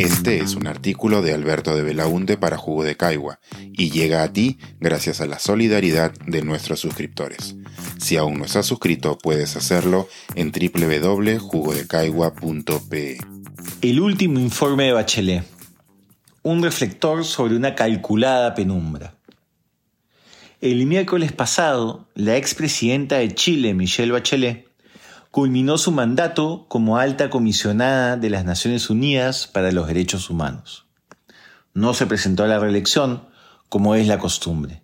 Este es un artículo de Alberto de Belaunte para Jugo de Caigua y llega a ti gracias a la solidaridad de nuestros suscriptores. Si aún no estás suscrito, puedes hacerlo en www.jugodecaigua.pe. El último informe de Bachelet. Un reflector sobre una calculada penumbra. El miércoles pasado, la expresidenta de Chile, Michelle Bachelet, culminó su mandato como alta comisionada de las Naciones Unidas para los Derechos Humanos. No se presentó a la reelección, como es la costumbre.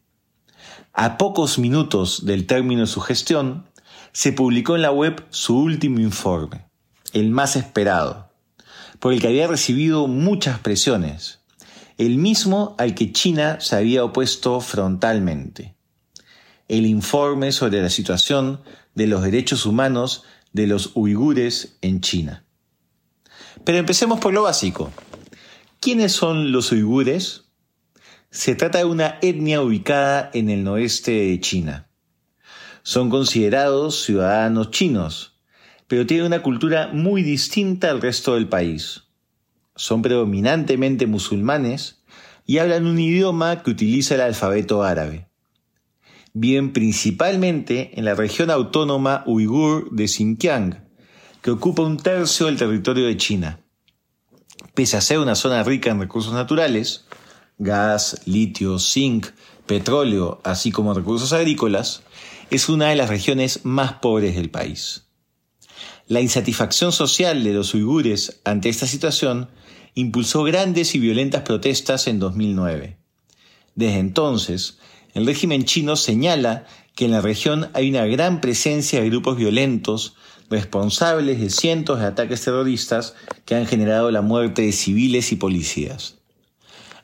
A pocos minutos del término de su gestión, se publicó en la web su último informe, el más esperado, por el que había recibido muchas presiones, el mismo al que China se había opuesto frontalmente. El informe sobre la situación de los derechos humanos de los uigures en China. Pero empecemos por lo básico. ¿Quiénes son los uigures? Se trata de una etnia ubicada en el noreste de China. Son considerados ciudadanos chinos, pero tienen una cultura muy distinta al resto del país. Son predominantemente musulmanes y hablan un idioma que utiliza el alfabeto árabe viven principalmente en la región autónoma uigur de Xinjiang, que ocupa un tercio del territorio de China. Pese a ser una zona rica en recursos naturales, gas, litio, zinc, petróleo, así como recursos agrícolas, es una de las regiones más pobres del país. La insatisfacción social de los uigures ante esta situación impulsó grandes y violentas protestas en 2009. Desde entonces, el régimen chino señala que en la región hay una gran presencia de grupos violentos responsables de cientos de ataques terroristas que han generado la muerte de civiles y policías.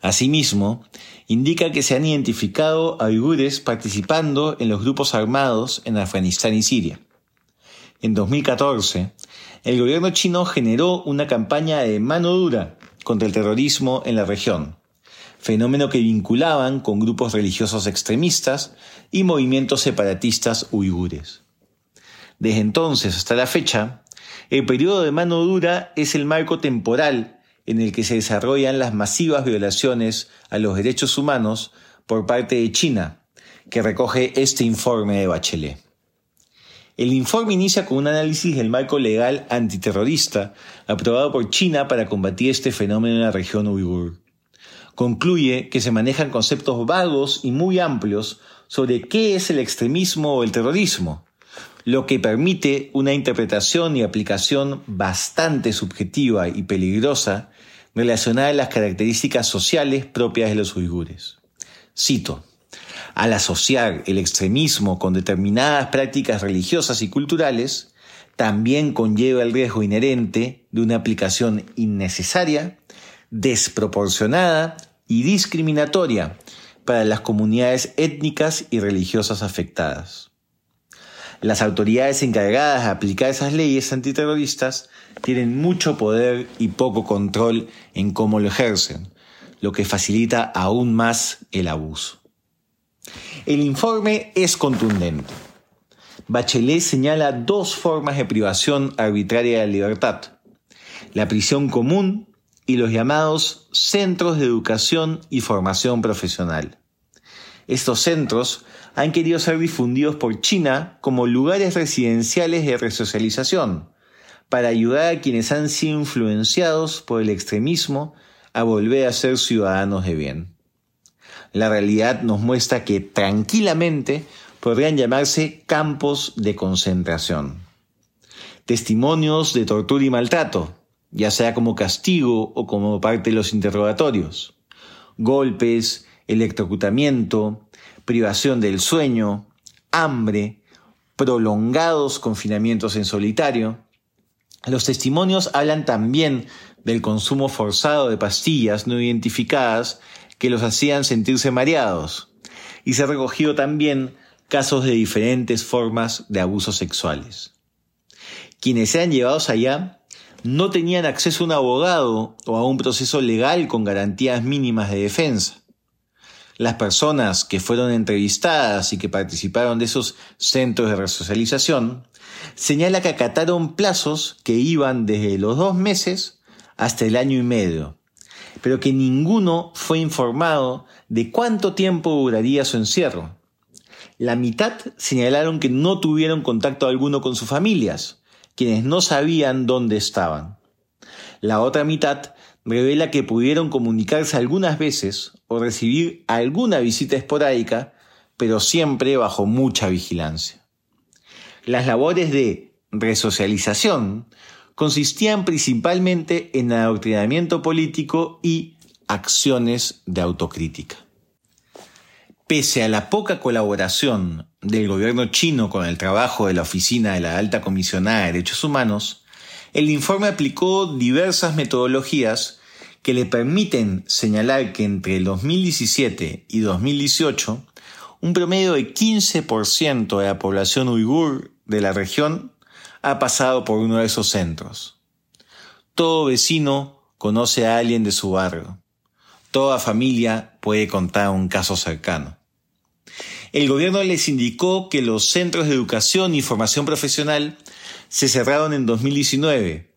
Asimismo, indica que se han identificado a uigures participando en los grupos armados en Afganistán y Siria. En 2014, el gobierno chino generó una campaña de mano dura contra el terrorismo en la región, fenómeno que vinculaban con grupos religiosos extremistas y movimientos separatistas uigures. Desde entonces hasta la fecha, el periodo de mano dura es el marco temporal en el que se desarrollan las masivas violaciones a los derechos humanos por parte de China, que recoge este informe de Bachelet. El informe inicia con un análisis del marco legal antiterrorista aprobado por China para combatir este fenómeno en la región uigur concluye que se manejan conceptos vagos y muy amplios sobre qué es el extremismo o el terrorismo, lo que permite una interpretación y aplicación bastante subjetiva y peligrosa relacionada a las características sociales propias de los uigures. Cito, al asociar el extremismo con determinadas prácticas religiosas y culturales, también conlleva el riesgo inherente de una aplicación innecesaria desproporcionada y discriminatoria para las comunidades étnicas y religiosas afectadas. Las autoridades encargadas de aplicar esas leyes antiterroristas tienen mucho poder y poco control en cómo lo ejercen, lo que facilita aún más el abuso. El informe es contundente. Bachelet señala dos formas de privación arbitraria de libertad. La prisión común y los llamados centros de educación y formación profesional. Estos centros han querido ser difundidos por China como lugares residenciales de resocialización, para ayudar a quienes han sido influenciados por el extremismo a volver a ser ciudadanos de bien. La realidad nos muestra que tranquilamente podrían llamarse campos de concentración. Testimonios de tortura y maltrato, ya sea como castigo o como parte de los interrogatorios. Golpes, electrocutamiento, privación del sueño, hambre, prolongados confinamientos en solitario. Los testimonios hablan también del consumo forzado de pastillas no identificadas que los hacían sentirse mareados. Y se ha recogido también casos de diferentes formas de abusos sexuales. Quienes sean llevados allá no tenían acceso a un abogado o a un proceso legal con garantías mínimas de defensa. Las personas que fueron entrevistadas y que participaron de esos centros de resocialización señala que acataron plazos que iban desde los dos meses hasta el año y medio, pero que ninguno fue informado de cuánto tiempo duraría su encierro. La mitad señalaron que no tuvieron contacto alguno con sus familias, quienes no sabían dónde estaban. La otra mitad revela que pudieron comunicarse algunas veces o recibir alguna visita esporádica, pero siempre bajo mucha vigilancia. Las labores de resocialización consistían principalmente en adoctrinamiento político y acciones de autocrítica. Pese a la poca colaboración del gobierno chino con el trabajo de la Oficina de la Alta Comisionada de Derechos Humanos, el informe aplicó diversas metodologías que le permiten señalar que entre el 2017 y 2018, un promedio de 15% de la población uigur de la región ha pasado por uno de esos centros. Todo vecino conoce a alguien de su barrio. Toda familia puede contar un caso cercano. El gobierno les indicó que los centros de educación y formación profesional se cerraron en 2019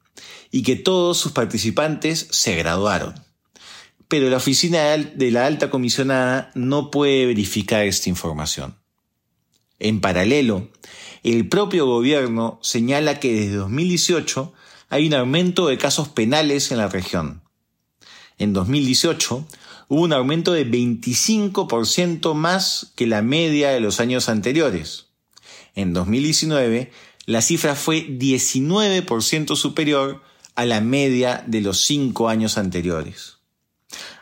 y que todos sus participantes se graduaron. Pero la oficina de la alta comisionada no puede verificar esta información. En paralelo, el propio gobierno señala que desde 2018 hay un aumento de casos penales en la región. En 2018 hubo un aumento de 25% más que la media de los años anteriores. En 2019 la cifra fue 19% superior a la media de los cinco años anteriores.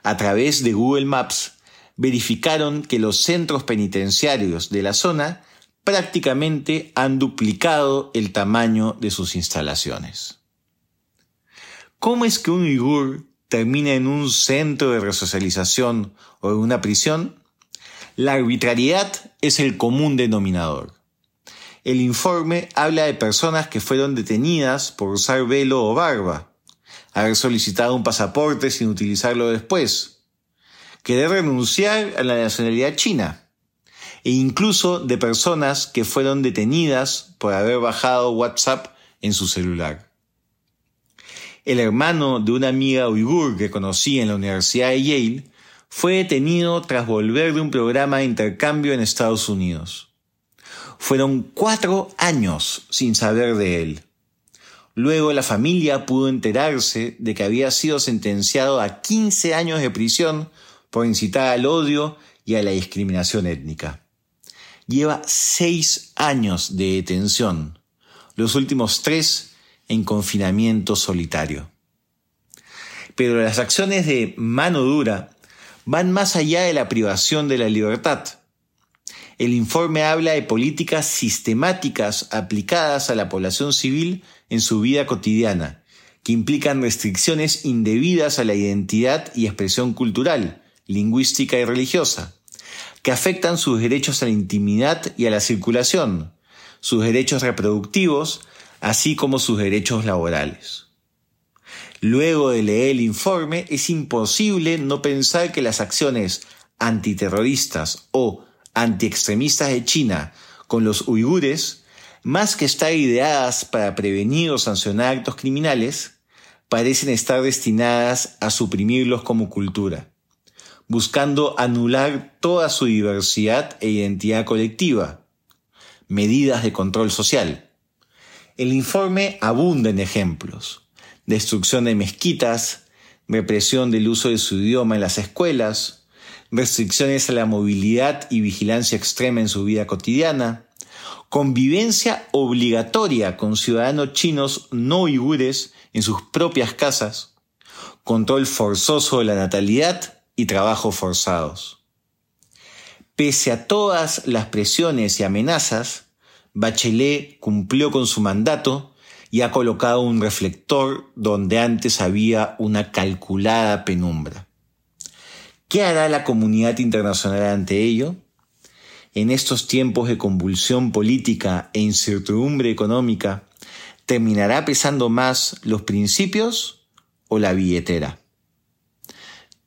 A través de Google Maps, verificaron que los centros penitenciarios de la zona prácticamente han duplicado el tamaño de sus instalaciones. ¿Cómo es que un uigur termina en un centro de resocialización o en una prisión? La arbitrariedad es el común denominador. El informe habla de personas que fueron detenidas por usar velo o barba, haber solicitado un pasaporte sin utilizarlo después, querer renunciar a la nacionalidad china, e incluso de personas que fueron detenidas por haber bajado WhatsApp en su celular. El hermano de una amiga uigur que conocí en la Universidad de Yale fue detenido tras volver de un programa de intercambio en Estados Unidos. Fueron cuatro años sin saber de él. Luego la familia pudo enterarse de que había sido sentenciado a 15 años de prisión por incitar al odio y a la discriminación étnica. Lleva seis años de detención, los últimos tres en confinamiento solitario. Pero las acciones de mano dura van más allá de la privación de la libertad el informe habla de políticas sistemáticas aplicadas a la población civil en su vida cotidiana, que implican restricciones indebidas a la identidad y expresión cultural, lingüística y religiosa, que afectan sus derechos a la intimidad y a la circulación, sus derechos reproductivos, así como sus derechos laborales. Luego de leer el informe, es imposible no pensar que las acciones antiterroristas o antiextremistas de China con los uigures, más que estar ideadas para prevenir o sancionar actos criminales, parecen estar destinadas a suprimirlos como cultura, buscando anular toda su diversidad e identidad colectiva, medidas de control social. El informe abunda en ejemplos, destrucción de mezquitas, represión del uso de su idioma en las escuelas, restricciones a la movilidad y vigilancia extrema en su vida cotidiana, convivencia obligatoria con ciudadanos chinos no uigures en sus propias casas, control forzoso de la natalidad y trabajos forzados. Pese a todas las presiones y amenazas, Bachelet cumplió con su mandato y ha colocado un reflector donde antes había una calculada penumbra. ¿Qué hará la comunidad internacional ante ello? En estos tiempos de convulsión política e incertidumbre económica, ¿terminará pesando más los principios o la billetera?